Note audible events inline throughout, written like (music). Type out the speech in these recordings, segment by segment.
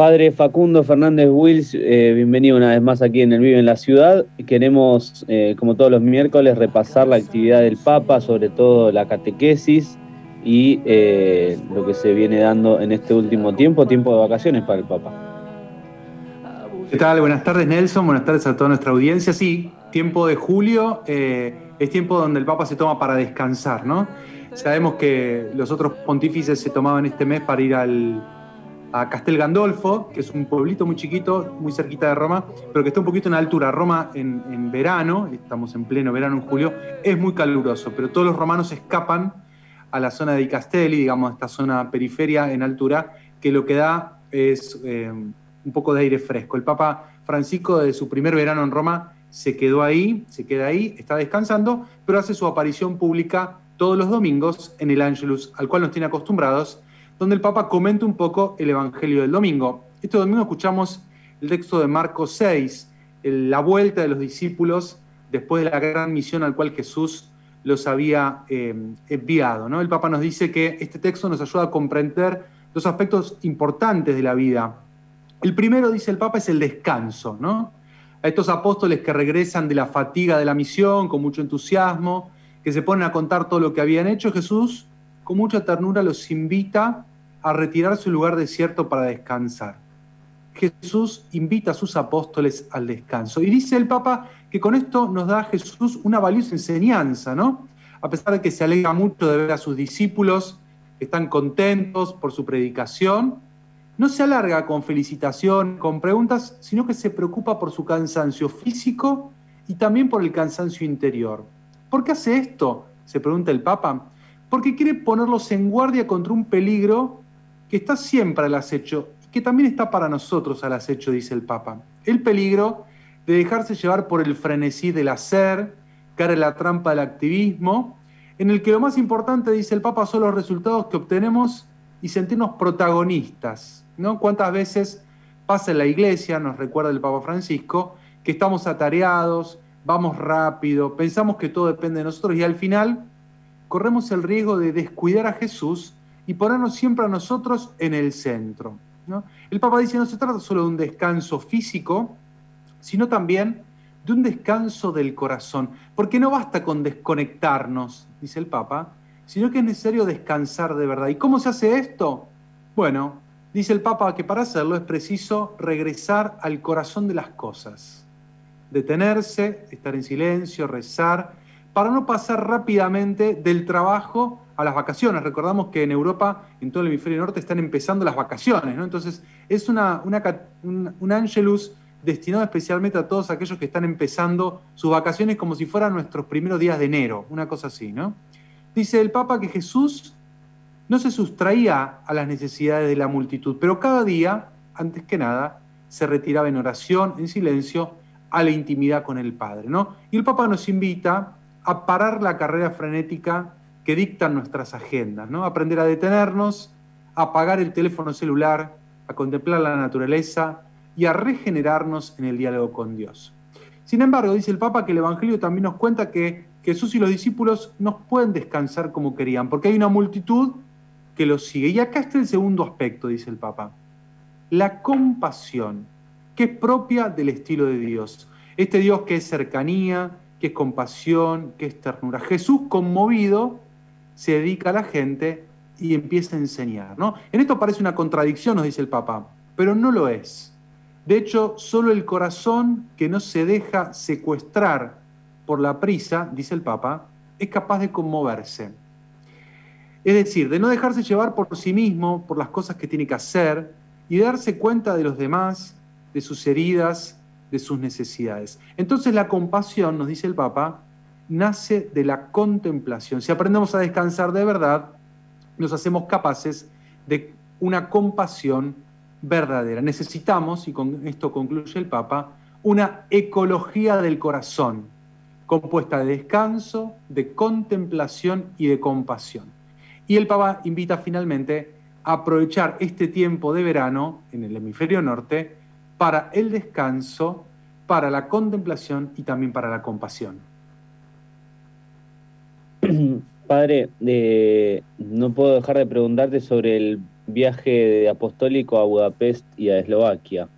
Padre Facundo Fernández Wills, eh, bienvenido una vez más aquí en el Vive en la Ciudad. Queremos, eh, como todos los miércoles, repasar la actividad del Papa, sobre todo la catequesis y eh, lo que se viene dando en este último tiempo, tiempo de vacaciones para el Papa. ¿Qué tal? Buenas tardes Nelson, buenas tardes a toda nuestra audiencia. Sí, tiempo de julio es tiempo donde el Papa se toma para descansar, ¿no? Sabemos que los otros pontífices se tomaban este mes para ir al a Castel Gandolfo, que es un pueblito muy chiquito, muy cerquita de Roma, pero que está un poquito en altura. Roma en, verano, estamos en pleno verano en julio, es muy caluroso, pero todos los romanos escapan a la zona de Castelli, digamos, esta zona periferia en altura, que lo que da es eh, un poco de aire fresco. El Papa Francisco, de su primer verano en Roma, se quedó ahí, se queda ahí, está descansando, pero hace su aparición pública todos los domingos en el Angelus, al cual nos tiene acostumbrados donde el Papa comenta un poco el Evangelio del domingo. Este domingo escuchamos el texto de Marcos 6, la vuelta de los discípulos después de la gran misión al cual Jesús los había eh, enviado. ¿no? El Papa nos dice que este texto nos ayuda a comprender dos aspectos importantes de la vida. El primero, dice el Papa, es el descanso. ¿no? A estos apóstoles que regresan de la fatiga de la misión con mucho entusiasmo, que se ponen a contar todo lo que habían hecho, Jesús con mucha ternura los invita a retirar su lugar desierto para descansar. Jesús invita a sus apóstoles al descanso. Y dice el Papa que con esto nos da a Jesús una valiosa enseñanza, ¿no? A pesar de que se alegra mucho de ver a sus discípulos que están contentos por su predicación, no se alarga con felicitación, con preguntas, sino que se preocupa por su cansancio físico y también por el cansancio interior. ¿Por qué hace esto? Se pregunta el Papa. Porque quiere ponerlos en guardia contra un peligro que está siempre al acecho y que también está para nosotros al acecho, dice el Papa. El peligro de dejarse llevar por el frenesí del hacer, caer en la trampa del activismo, en el que lo más importante, dice el Papa, son los resultados que obtenemos y sentirnos protagonistas. ¿no? ¿Cuántas veces pasa en la iglesia, nos recuerda el Papa Francisco, que estamos atareados, vamos rápido, pensamos que todo depende de nosotros y al final corremos el riesgo de descuidar a Jesús y ponernos siempre a nosotros en el centro. El Papa dice, no se trata solo de un descanso físico, sino también de un descanso del corazón, porque no basta con desconectarnos, dice el Papa, sino que es necesario descansar de verdad. ¿Y cómo se hace esto? Bueno, dice el Papa que para hacerlo es preciso regresar al corazón de las cosas, detenerse, estar en silencio, rezar, para no pasar rápidamente del trabajo a las vacaciones. Recordamos que en Europa, en todo el hemisferio norte, están empezando las vacaciones, ¿no? Entonces, es una, un, un Angelus destinado especialmente a todos aquellos que están empezando sus vacaciones como si fueran nuestros primeros días de enero, una cosa así, ¿no? Dice el Papa que Jesús no se sustraía a las necesidades de la multitud, pero cada día, antes que nada, se retiraba en oración, en silencio, a la intimidad con el Padre, ¿no? Y el Papa nos invita a parar la carrera frenética que dictan nuestras agendas, ¿no? Aprender a detenernos, a apagar el teléfono celular, a contemplar la naturaleza y a regenerarnos en el diálogo con Dios. Sin embargo, dice el Papa que el Evangelio también nos cuenta que Jesús y los discípulos no pueden descansar como querían, porque hay una multitud que los sigue. Y acá está el segundo aspecto, dice el Papa, la compasión, que es propia del estilo de Dios. Este Dios que es cercanía, que es compasión, que es ternura. Jesús conmovido se dedica a la gente y empieza a enseñar. ¿no? En esto parece una contradicción, nos dice el Papa, pero no lo es. De hecho, solo el corazón que no se deja secuestrar por la prisa, dice el Papa, es capaz de conmoverse. Es decir, de no dejarse llevar por sí mismo, por las cosas que tiene que hacer, y darse cuenta de los demás, de sus heridas, de sus necesidades. Entonces la compasión, nos dice el Papa, nace de la contemplación. Si aprendemos a descansar de verdad, nos hacemos capaces de una compasión verdadera. Necesitamos, y con esto concluye el Papa, una ecología del corazón, compuesta de descanso, de contemplación y de compasión. Y el Papa invita finalmente a aprovechar este tiempo de verano en el hemisferio norte para el descanso, para la contemplación y también para la compasión. (clears throat) Padre, no puedo dejar de preguntarte sobre el viaje apostólico a Budapest y a Eslovaquia.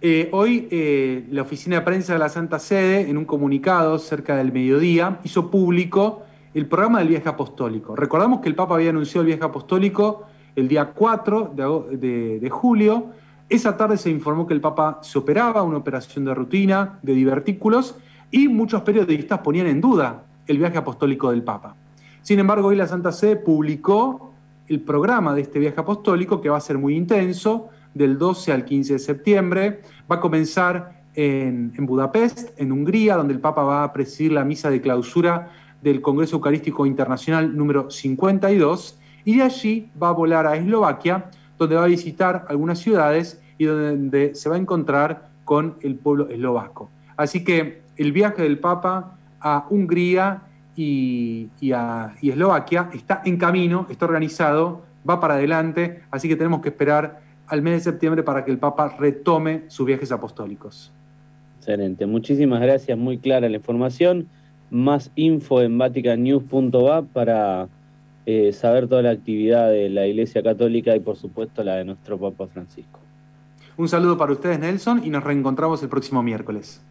Eh, hoy eh, la oficina de prensa de la Santa Sede, en un comunicado cerca del mediodía, hizo público el programa del viaje apostólico. Recordamos que el Papa había anunciado el viaje apostólico el día 4 de, julio. Esa tarde se informó que el Papa se operaba, una operación de rutina, de divertículos, y muchos periodistas ponían en duda el viaje apostólico del Papa. Sin embargo, hoy la Santa Sede publicó el programa de este viaje apostólico que va a ser muy intenso, del 12 al 15 de septiembre. Va a comenzar en, en, Budapest, en Hungría, donde el Papa va a presidir la misa de clausura del Congreso Eucarístico Internacional número 52, y de allí va a volar a Eslovaquia, donde va a visitar algunas ciudades y donde se va a encontrar con el pueblo eslovaco. Así que el viaje del Papa a Hungría y, a, y Eslovaquia está en camino, está organizado, va para adelante, así que tenemos que esperar al mes de septiembre para que el Papa retome sus viajes apostólicos. Excelente, muchísimas gracias, muy clara la información. Más info en vaticannews.va para eh, saber toda la actividad de la Iglesia Católica y por supuesto la de nuestro Papa Francisco. Un saludo para ustedes, Nelson, y nos reencontramos el próximo miércoles.